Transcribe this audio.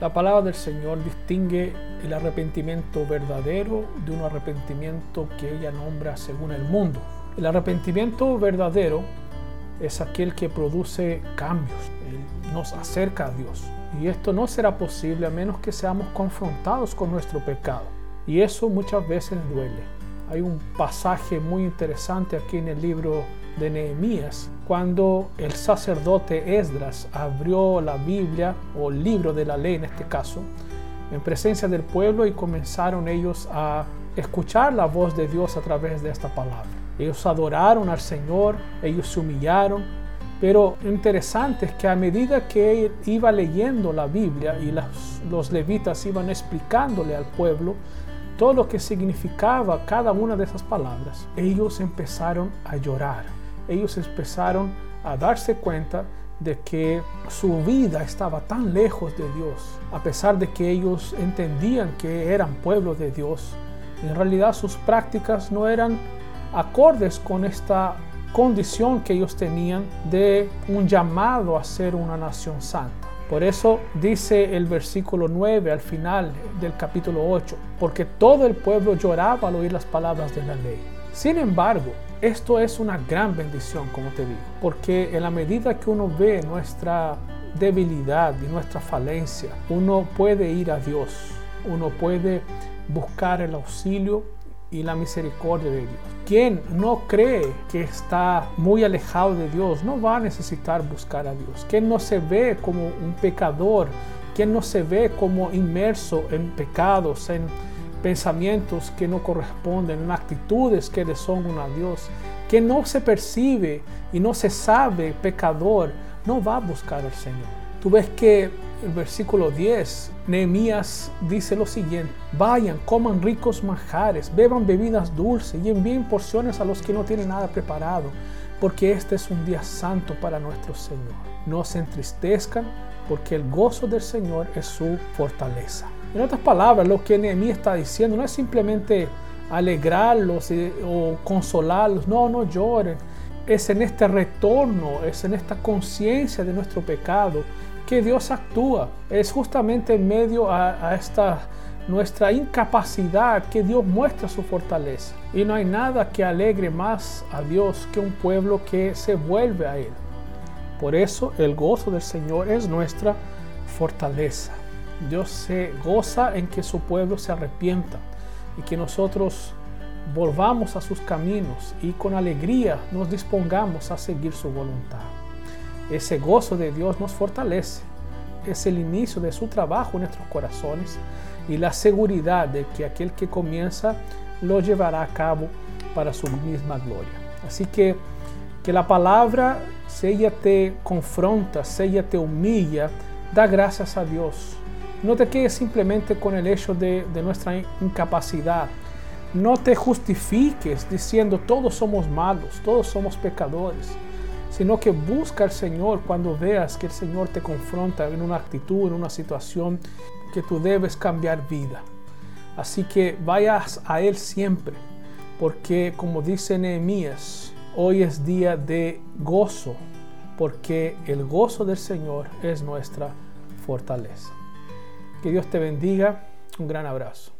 La palabra del Señor distingue el arrepentimiento verdadero de un arrepentimiento que ella nombra según el mundo. El arrepentimiento verdadero es aquel que produce cambios, nos acerca a Dios. Y esto no será posible a menos que seamos confrontados con nuestro pecado. Y eso muchas veces duele. Hay un pasaje muy interesante aquí en el libro de Nehemías, cuando el sacerdote Esdras abrió la Biblia o el libro de la ley en este caso, en presencia del pueblo y comenzaron ellos a escuchar la voz de Dios a través de esta palabra. Ellos adoraron al Señor, ellos se humillaron, pero interesante es que a medida que iba leyendo la Biblia y los levitas iban explicándole al pueblo todo lo que significaba cada una de esas palabras, ellos empezaron a llorar. Ellos empezaron a darse cuenta de que su vida estaba tan lejos de Dios, a pesar de que ellos entendían que eran pueblo de Dios. En realidad sus prácticas no eran acordes con esta condición que ellos tenían de un llamado a ser una nación santa. Por eso dice el versículo 9 al final del capítulo 8, porque todo el pueblo lloraba al oír las palabras de la ley. Sin embargo, esto es una gran bendición, como te digo, porque en la medida que uno ve nuestra debilidad y nuestra falencia, uno puede ir a Dios, uno puede buscar el auxilio y la misericordia de Dios. Quien no cree que está muy alejado de Dios no va a necesitar buscar a Dios. Quien no se ve como un pecador, quien no se ve como inmerso en pecados, en pensamientos que no corresponden, en actitudes que deshonran a Dios, quien no se percibe y no se sabe pecador, no va a buscar al Señor. Tú ves que el versículo 10, Nehemías dice lo siguiente, vayan, coman ricos manjares, beban bebidas dulces y envíen porciones a los que no tienen nada preparado, porque este es un día santo para nuestro Señor. No se entristezcan, porque el gozo del Señor es su fortaleza. En otras palabras, lo que Nehemías está diciendo no es simplemente alegrarlos o consolarlos, no, no lloren. Es en este retorno, es en esta conciencia de nuestro pecado que Dios actúa. Es justamente en medio a, esta nuestra incapacidad que Dios muestra su fortaleza. Y no hay nada que alegre más a Dios que un pueblo que se vuelve a Él. Por eso el gozo del Señor es nuestra fortaleza. Dios se goza en que su pueblo se arrepienta y que nosotros volvamos a sus caminos y con alegría nos dispongamos a seguir su voluntad. Ese gozo de Dios nos fortalece. Es el inicio de su trabajo en nuestros corazones y la seguridad de que aquel que comienza lo llevará a cabo para su misma gloria. Así que que la palabra, si ella te confronta, si ella te humilla, da gracias a Dios. No te quedes simplemente con el hecho de, de nuestra incapacidad. No te justifiques diciendo todos somos malos, todos somos pecadores sino que busca al Señor cuando veas que el Señor te confronta en una actitud, en una situación que tú debes cambiar vida. Así que vayas a Él siempre, porque como dice Nehemías, hoy es día de gozo, porque el gozo del Señor es nuestra fortaleza. Que Dios te bendiga. Un gran abrazo.